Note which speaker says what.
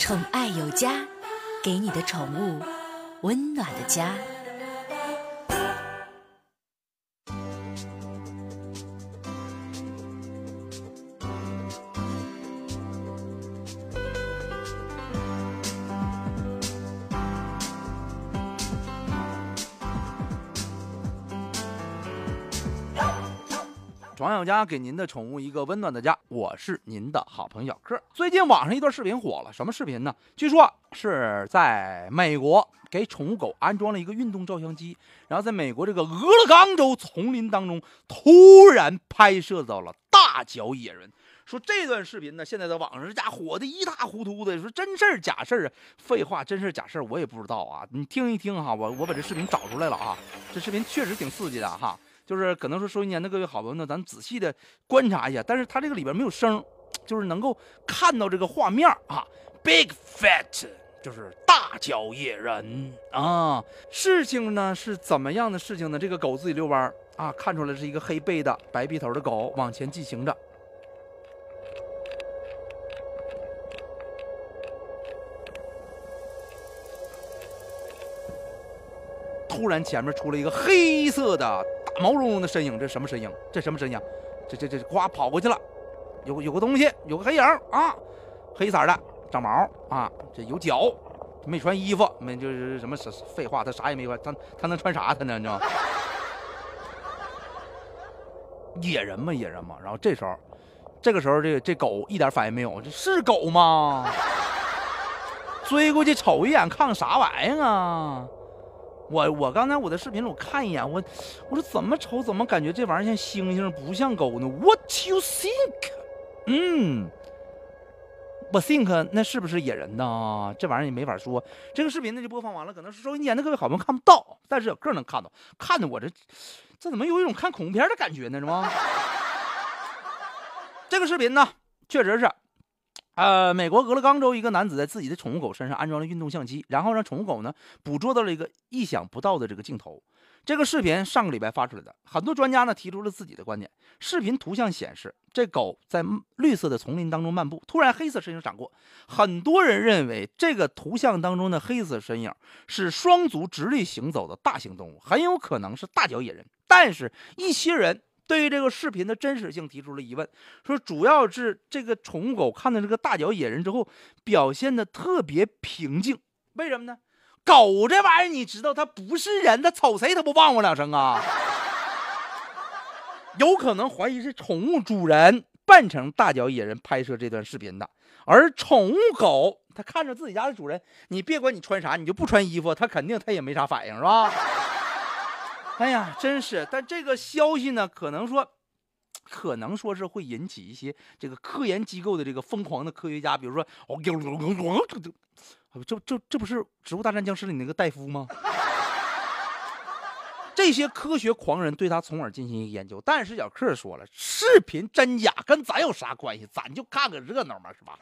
Speaker 1: 宠爱有家，给你的宠物温暖的家。
Speaker 2: 爽有家给您的宠物一个温暖的家，我是您的好朋友小克。最近网上一段视频火了，什么视频呢？据说是在美国给宠物狗安装了一个运动照相机，然后在美国这个俄勒冈州丛林当中突然拍摄到了大脚野人。说这段视频呢，现在在网上这家火的一塌糊涂的，说真事儿假事儿啊？废话，真事儿假事儿我也不知道啊。你听一听哈，我我把这视频找出来了啊，这视频确实挺刺激的哈。就是可能说收音间的各位好朋友呢，咱仔细的观察一下，但是它这个里边没有声，就是能够看到这个画面啊，Big Fat 就是大脚野人啊。事情呢是怎么样的事情呢？这个狗自己遛弯啊，看出来是一个黑背的白鼻头的狗往前进行着，突然前面出了一个黑色的。毛茸茸的身影，这什么身影？这什么身影？这这这呱跑过去了，有有个东西，有个黑影啊，黑色的，长毛啊，这有脚，没穿衣服，没就是什么废话，他啥也没穿，他他能穿啥？他呢？你知道吗野人嘛，野人嘛。然后这时候，这个时候，这这狗一点反应没有，这是狗吗？追过去瞅一眼，看看啥玩意儿啊？我我刚才我的视频里我看一眼，我我说怎么瞅怎么感觉这玩意儿像猩猩不像狗呢？What you think？嗯，我 think 那是不是野人呢？这玩意儿也没法说。这个视频呢就播放完了，可能是收音间的各位好朋友看不到，但是有个能看到，看的我这这怎么有一种看恐怖片的感觉呢？是吗？这个视频呢确实是。呃，美国俄勒冈州一个男子在自己的宠物狗身上安装了运动相机，然后让宠物狗呢捕捉到了一个意想不到的这个镜头。这个视频上个礼拜发出来的，很多专家呢提出了自己的观点。视频图像显示，这狗在绿色的丛林当中漫步，突然黑色身影闪过。很多人认为这个图像当中的黑色身影是双足直立行走的大型动物，很有可能是大脚野人。但是，一些人。对于这个视频的真实性提出了疑问，说主要是这个宠物狗看到这个大脚野人之后，表现的特别平静，为什么呢？狗这玩意儿你知道，它不是人，它瞅谁它不汪汪两声啊？有可能怀疑是宠物主人扮成大脚野人拍摄这段视频的，而宠物狗它看着自己家的主人，你别管你穿啥，你就不穿衣服，它肯定它也没啥反应，是吧？哎呀，真是！但这个消息呢，可能说，可能说是会引起一些这个科研机构的这个疯狂的科学家，比如说，哦，这这这不是《植物大战僵尸》里那个戴夫吗？这些科学狂人对他从而进行一个研究。但是小克说了，视频真假跟咱有啥关系？咱就看个热闹嘛，是吧？